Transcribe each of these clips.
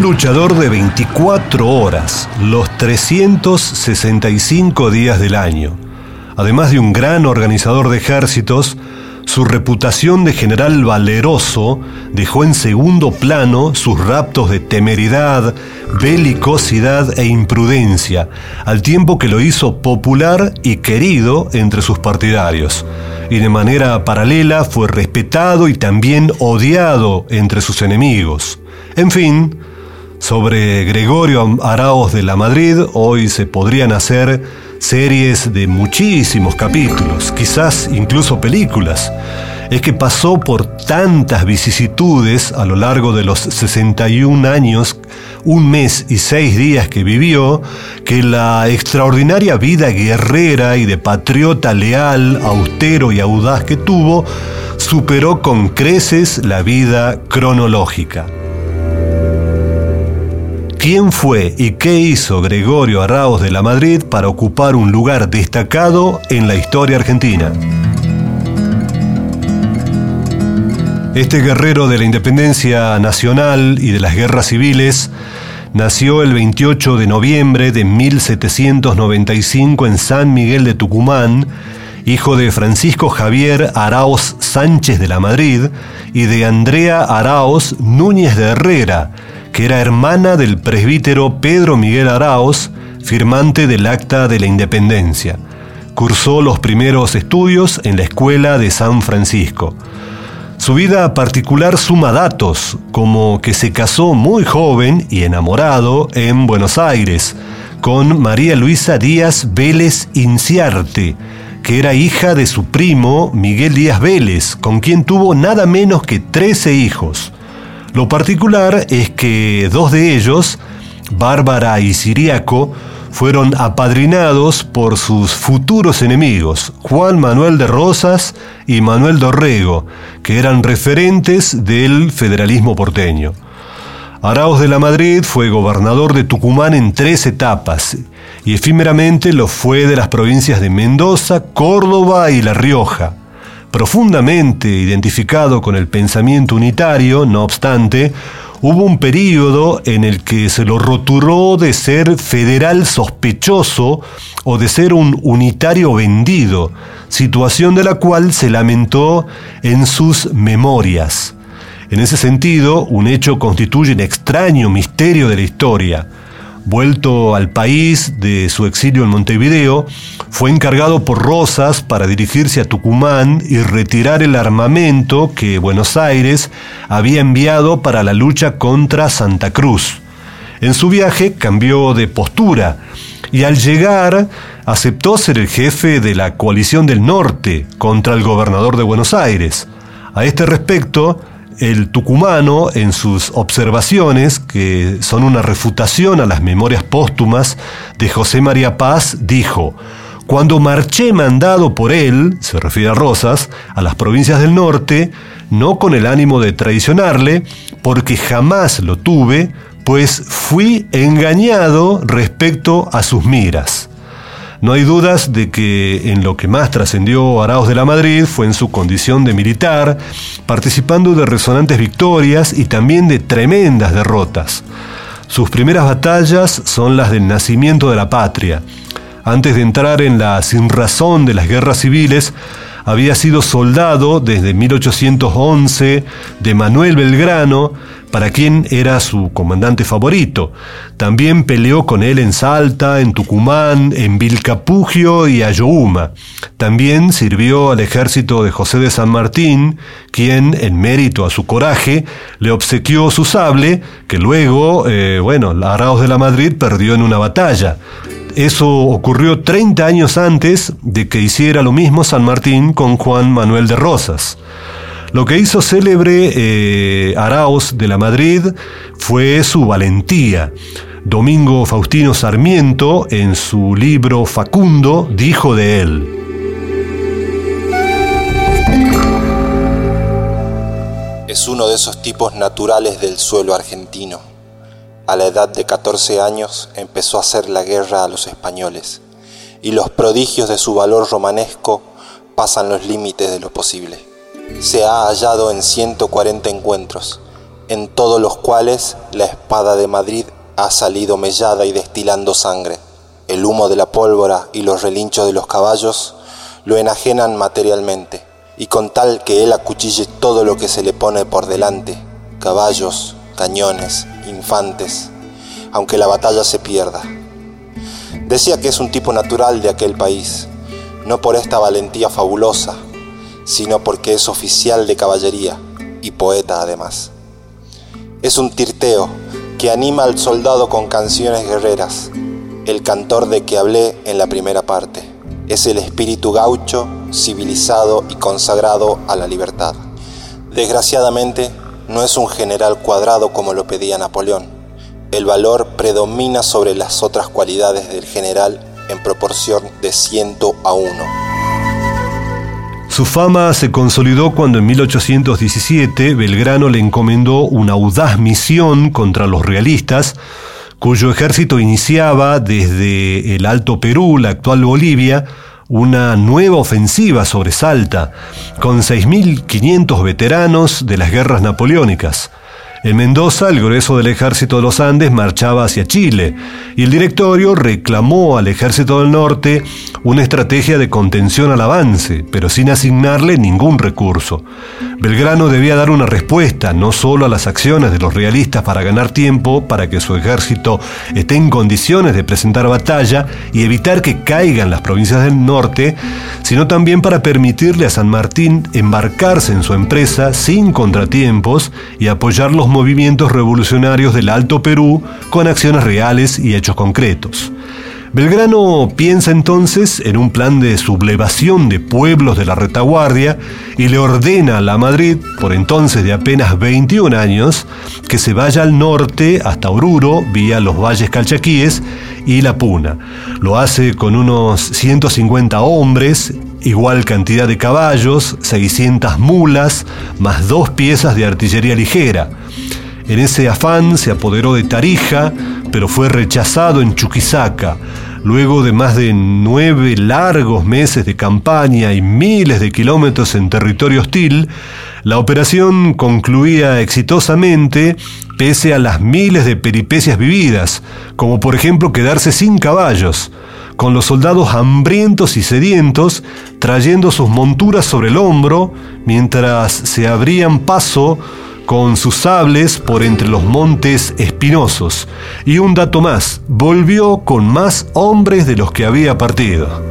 Luchador de 24 horas, los 365 días del año. Además de un gran organizador de ejércitos, su reputación de general valeroso dejó en segundo plano sus raptos de temeridad, belicosidad e imprudencia, al tiempo que lo hizo popular y querido entre sus partidarios. Y de manera paralela fue respetado y también odiado entre sus enemigos. En fin, sobre Gregorio Araos de la Madrid hoy se podrían hacer series de muchísimos capítulos, quizás incluso películas. Es que pasó por tantas vicisitudes a lo largo de los 61 años, un mes y seis días que vivió, que la extraordinaria vida guerrera y de patriota leal, austero y audaz que tuvo, superó con creces la vida cronológica. ¿Quién fue y qué hizo Gregorio Arraos de la Madrid para ocupar un lugar destacado en la historia argentina? Este guerrero de la independencia nacional y de las guerras civiles nació el 28 de noviembre de 1795 en San Miguel de Tucumán, hijo de Francisco Javier Araos Sánchez de la Madrid y de Andrea Araos Núñez de Herrera, que era hermana del presbítero Pedro Miguel Araos, firmante del Acta de la Independencia. Cursó los primeros estudios en la Escuela de San Francisco. Su vida particular suma datos, como que se casó muy joven y enamorado en Buenos Aires, con María Luisa Díaz Vélez Inciarte, que era hija de su primo Miguel Díaz Vélez, con quien tuvo nada menos que 13 hijos. Lo particular es que dos de ellos, Bárbara y Siriaco, fueron apadrinados por sus futuros enemigos, Juan Manuel de Rosas y Manuel Dorrego, que eran referentes del federalismo porteño. Arauz de la Madrid fue gobernador de Tucumán en tres etapas y efímeramente lo fue de las provincias de Mendoza, Córdoba y La Rioja. Profundamente identificado con el pensamiento unitario, no obstante, hubo un período en el que se lo roturó de ser federal sospechoso o de ser un unitario vendido, situación de la cual se lamentó en sus memorias. En ese sentido, un hecho constituye un extraño misterio de la historia vuelto al país de su exilio en Montevideo, fue encargado por Rosas para dirigirse a Tucumán y retirar el armamento que Buenos Aires había enviado para la lucha contra Santa Cruz. En su viaje cambió de postura y al llegar aceptó ser el jefe de la coalición del norte contra el gobernador de Buenos Aires. A este respecto, el tucumano, en sus observaciones, que son una refutación a las memorias póstumas de José María Paz, dijo, cuando marché mandado por él, se refiere a Rosas, a las provincias del norte, no con el ánimo de traicionarle, porque jamás lo tuve, pues fui engañado respecto a sus miras. No hay dudas de que en lo que más trascendió Arauz de la Madrid fue en su condición de militar, participando de resonantes victorias y también de tremendas derrotas. Sus primeras batallas son las del nacimiento de la patria. Antes de entrar en la sinrazón de las guerras civiles, había sido soldado desde 1811 de Manuel Belgrano, para quien era su comandante favorito. También peleó con él en Salta, en Tucumán, en Vilcapugio y Ayohuma. También sirvió al ejército de José de San Martín, quien, en mérito a su coraje, le obsequió su sable, que luego, eh, bueno, Arauz de la Madrid perdió en una batalla. Eso ocurrió 30 años antes de que hiciera lo mismo San Martín con Juan Manuel de Rosas. Lo que hizo célebre eh, de la Madrid fue su valentía. Domingo Faustino Sarmiento, en su libro Facundo, dijo de él. Es uno de esos tipos naturales del suelo argentino. A la edad de 14 años empezó a hacer la guerra a los españoles, y los prodigios de su valor romanesco pasan los límites de lo posible se ha hallado en 140 encuentros, en todos los cuales la espada de Madrid ha salido mellada y destilando sangre. El humo de la pólvora y los relinchos de los caballos lo enajenan materialmente, y con tal que él acuchille todo lo que se le pone por delante, caballos, cañones, infantes, aunque la batalla se pierda. Decía que es un tipo natural de aquel país, no por esta valentía fabulosa, sino porque es oficial de caballería y poeta además. Es un tirteo que anima al soldado con canciones guerreras, el cantor de que hablé en la primera parte. Es el espíritu gaucho, civilizado y consagrado a la libertad. Desgraciadamente, no es un general cuadrado como lo pedía Napoleón. El valor predomina sobre las otras cualidades del general en proporción de ciento a uno. Su fama se consolidó cuando en 1817 Belgrano le encomendó una audaz misión contra los realistas, cuyo ejército iniciaba desde el Alto Perú, la actual Bolivia, una nueva ofensiva sobre Salta, con 6.500 veteranos de las guerras napoleónicas. En Mendoza, el grueso del ejército de los Andes marchaba hacia Chile y el directorio reclamó al ejército del norte una estrategia de contención al avance, pero sin asignarle ningún recurso. Belgrano debía dar una respuesta no solo a las acciones de los realistas para ganar tiempo, para que su ejército esté en condiciones de presentar batalla y evitar que caigan las provincias del norte, sino también para permitirle a San Martín embarcarse en su empresa sin contratiempos y apoyar los movimientos revolucionarios del Alto Perú con acciones reales y hechos concretos. Belgrano piensa entonces en un plan de sublevación de pueblos de la retaguardia y le ordena a la Madrid, por entonces de apenas 21 años, que se vaya al norte hasta Oruro vía los valles calchaquíes y La Puna. Lo hace con unos 150 hombres, igual cantidad de caballos, 600 mulas, más dos piezas de artillería ligera. En ese afán se apoderó de Tarija, pero fue rechazado en Chuquisaca. Luego de más de nueve largos meses de campaña y miles de kilómetros en territorio hostil, la operación concluía exitosamente pese a las miles de peripecias vividas, como por ejemplo quedarse sin caballos, con los soldados hambrientos y sedientos trayendo sus monturas sobre el hombro mientras se abrían paso con sus sables por entre los montes espinosos. Y un dato más, volvió con más hombres de los que había partido.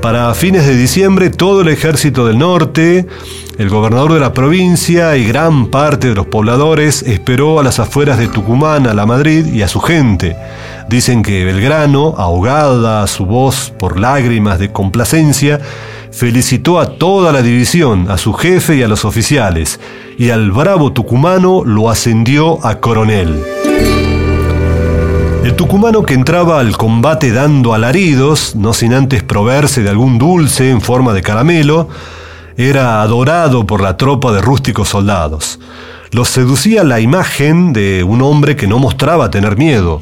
Para fines de diciembre, todo el ejército del norte, el gobernador de la provincia y gran parte de los pobladores esperó a las afueras de Tucumán, a la Madrid y a su gente. Dicen que Belgrano, ahogada su voz por lágrimas de complacencia, felicitó a toda la división, a su jefe y a los oficiales, y al bravo tucumano lo ascendió a coronel. El tucumano que entraba al combate dando alaridos, no sin antes proveerse de algún dulce en forma de caramelo, era adorado por la tropa de rústicos soldados. Los seducía la imagen de un hombre que no mostraba tener miedo,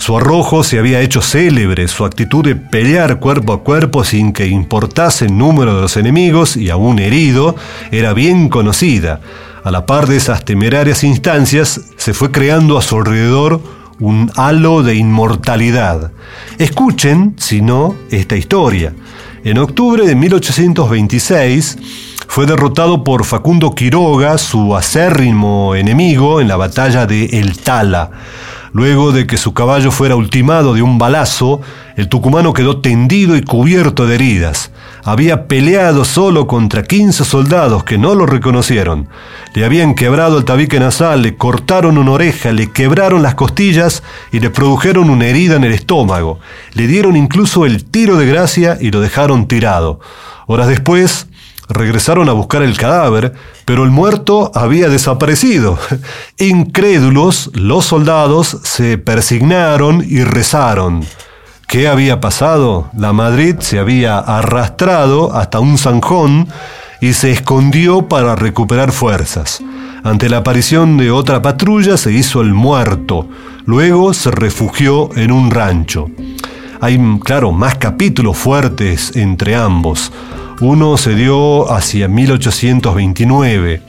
su arrojo se había hecho célebre, su actitud de pelear cuerpo a cuerpo sin que importase el número de los enemigos y aún herido era bien conocida. A la par de esas temerarias instancias, se fue creando a su alrededor un halo de inmortalidad. Escuchen, si no, esta historia. En octubre de 1826 fue derrotado por Facundo Quiroga, su acérrimo enemigo, en la batalla de El Tala. Luego de que su caballo fuera ultimado de un balazo, el tucumano quedó tendido y cubierto de heridas. Había peleado solo contra 15 soldados que no lo reconocieron. Le habían quebrado el tabique nasal, le cortaron una oreja, le quebraron las costillas y le produjeron una herida en el estómago. Le dieron incluso el tiro de gracia y lo dejaron tirado. Horas después, regresaron a buscar el cadáver, pero el muerto había desaparecido. Incrédulos, los soldados se persignaron y rezaron. ¿Qué había pasado? La Madrid se había arrastrado hasta un zanjón y se escondió para recuperar fuerzas. Ante la aparición de otra patrulla se hizo el muerto, luego se refugió en un rancho. Hay, claro, más capítulos fuertes entre ambos. Uno se dio hacia 1829,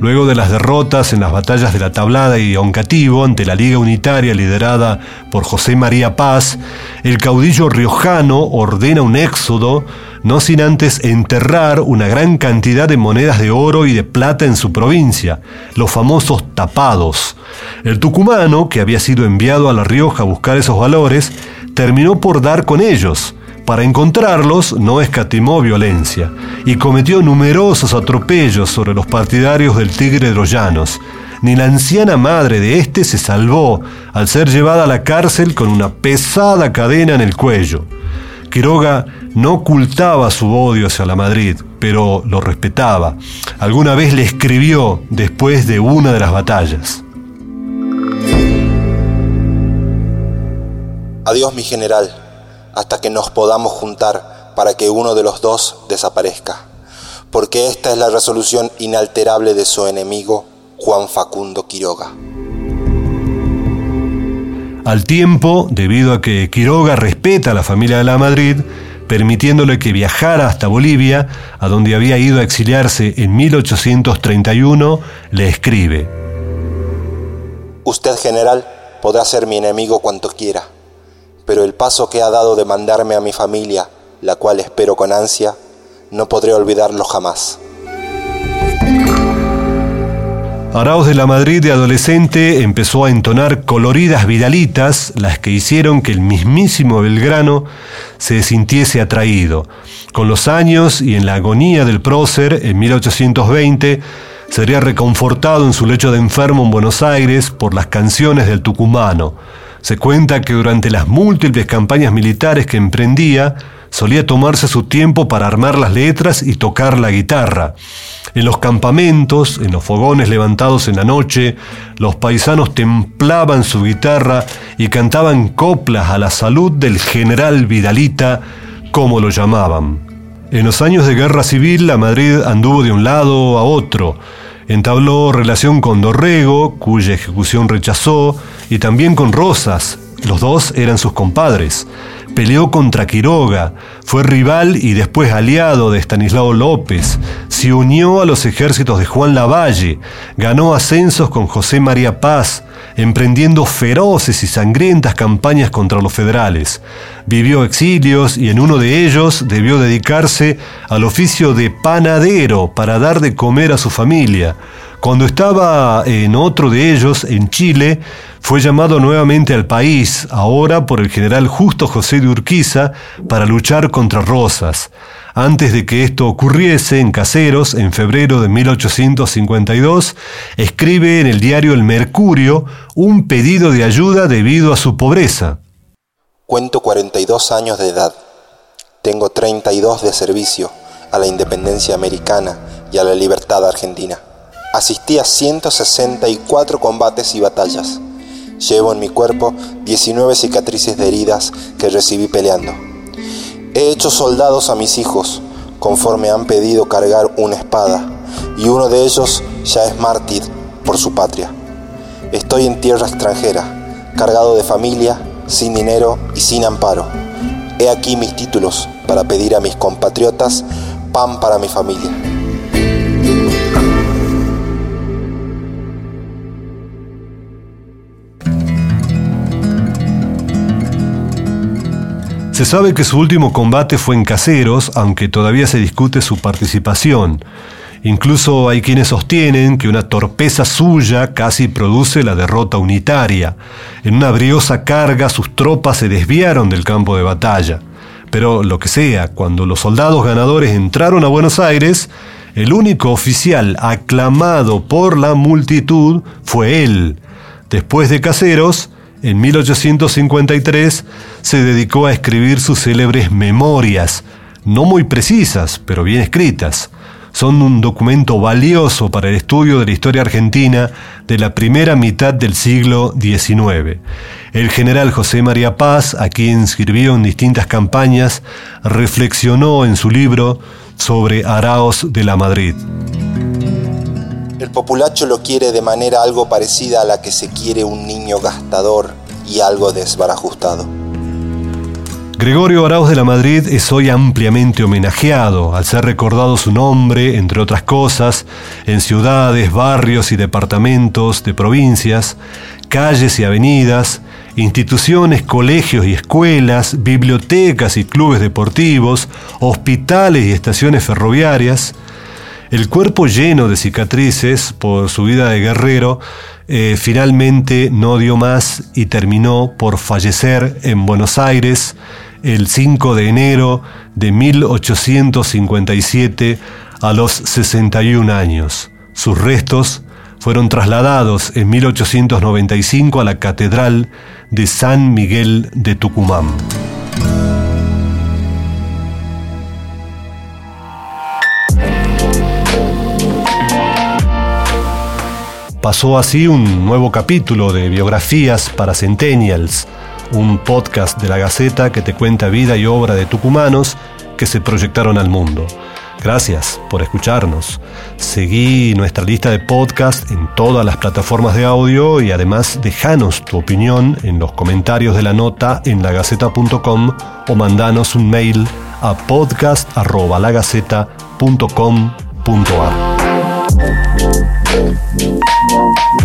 luego de las derrotas en las batallas de la Tablada y Oncativo ante la Liga Unitaria liderada por José María Paz, el caudillo riojano ordena un éxodo, no sin antes enterrar una gran cantidad de monedas de oro y de plata en su provincia, los famosos tapados. El tucumano, que había sido enviado a La Rioja a buscar esos valores, terminó por dar con ellos, para encontrarlos no escatimó violencia y cometió numerosos atropellos sobre los partidarios del Tigre de los Llanos. Ni la anciana madre de éste se salvó al ser llevada a la cárcel con una pesada cadena en el cuello. Quiroga no ocultaba su odio hacia la Madrid, pero lo respetaba. Alguna vez le escribió después de una de las batallas. Adiós mi general hasta que nos podamos juntar para que uno de los dos desaparezca, porque esta es la resolución inalterable de su enemigo, Juan Facundo Quiroga. Al tiempo, debido a que Quiroga respeta a la familia de la Madrid, permitiéndole que viajara hasta Bolivia, a donde había ido a exiliarse en 1831, le escribe. Usted, general, podrá ser mi enemigo cuanto quiera pero el paso que ha dado de mandarme a mi familia, la cual espero con ansia, no podré olvidarlo jamás. Arauz de la Madrid de adolescente empezó a entonar coloridas vidalitas, las que hicieron que el mismísimo Belgrano se sintiese atraído. Con los años y en la agonía del prócer, en 1820, sería reconfortado en su lecho de enfermo en Buenos Aires por las canciones del tucumano. Se cuenta que durante las múltiples campañas militares que emprendía, solía tomarse su tiempo para armar las letras y tocar la guitarra. En los campamentos, en los fogones levantados en la noche, los paisanos templaban su guitarra y cantaban coplas a la salud del general Vidalita, como lo llamaban. En los años de guerra civil, la Madrid anduvo de un lado a otro, Entabló relación con Dorrego, cuya ejecución rechazó, y también con Rosas, los dos eran sus compadres. Peleó contra Quiroga, fue rival y después aliado de Estanislao López, se unió a los ejércitos de Juan Lavalle, ganó ascensos con José María Paz, emprendiendo feroces y sangrientas campañas contra los federales. Vivió exilios y en uno de ellos debió dedicarse al oficio de panadero para dar de comer a su familia. Cuando estaba en otro de ellos, en Chile, fue llamado nuevamente al país, ahora por el general Justo José de Urquiza, para luchar contra Rosas. Antes de que esto ocurriese en Caseros, en febrero de 1852, escribe en el diario El Mercurio un pedido de ayuda debido a su pobreza. Cuento 42 años de edad. Tengo 32 de servicio a la independencia americana y a la libertad argentina. Asistí a 164 combates y batallas. Llevo en mi cuerpo 19 cicatrices de heridas que recibí peleando. He hecho soldados a mis hijos, conforme han pedido cargar una espada, y uno de ellos ya es mártir por su patria. Estoy en tierra extranjera, cargado de familia, sin dinero y sin amparo. He aquí mis títulos para pedir a mis compatriotas pan para mi familia. Se sabe que su último combate fue en Caseros, aunque todavía se discute su participación. Incluso hay quienes sostienen que una torpeza suya casi produce la derrota unitaria. En una briosa carga sus tropas se desviaron del campo de batalla. Pero lo que sea, cuando los soldados ganadores entraron a Buenos Aires, el único oficial aclamado por la multitud fue él. Después de Caseros, en 1853 se dedicó a escribir sus célebres memorias, no muy precisas, pero bien escritas son un documento valioso para el estudio de la historia argentina de la primera mitad del siglo XIX. El general José María Paz, a quien sirvió en distintas campañas, reflexionó en su libro sobre Araos de la Madrid. El populacho lo quiere de manera algo parecida a la que se quiere un niño gastador y algo desbarajustado. Gregorio Arauz de la Madrid es hoy ampliamente homenajeado, al ser recordado su nombre, entre otras cosas, en ciudades, barrios y departamentos de provincias, calles y avenidas, instituciones, colegios y escuelas, bibliotecas y clubes deportivos, hospitales y estaciones ferroviarias. El cuerpo lleno de cicatrices por su vida de guerrero eh, finalmente no dio más y terminó por fallecer en Buenos Aires el 5 de enero de 1857 a los 61 años. Sus restos fueron trasladados en 1895 a la Catedral de San Miguel de Tucumán. Pasó así un nuevo capítulo de biografías para Centennials un podcast de la Gaceta que te cuenta vida y obra de tucumanos que se proyectaron al mundo. Gracias por escucharnos. Seguí nuestra lista de podcast en todas las plataformas de audio y además dejanos tu opinión en los comentarios de la nota en lagaceta.com o mandanos un mail a podcast.lagaceta.com.ar. Mm-hmm.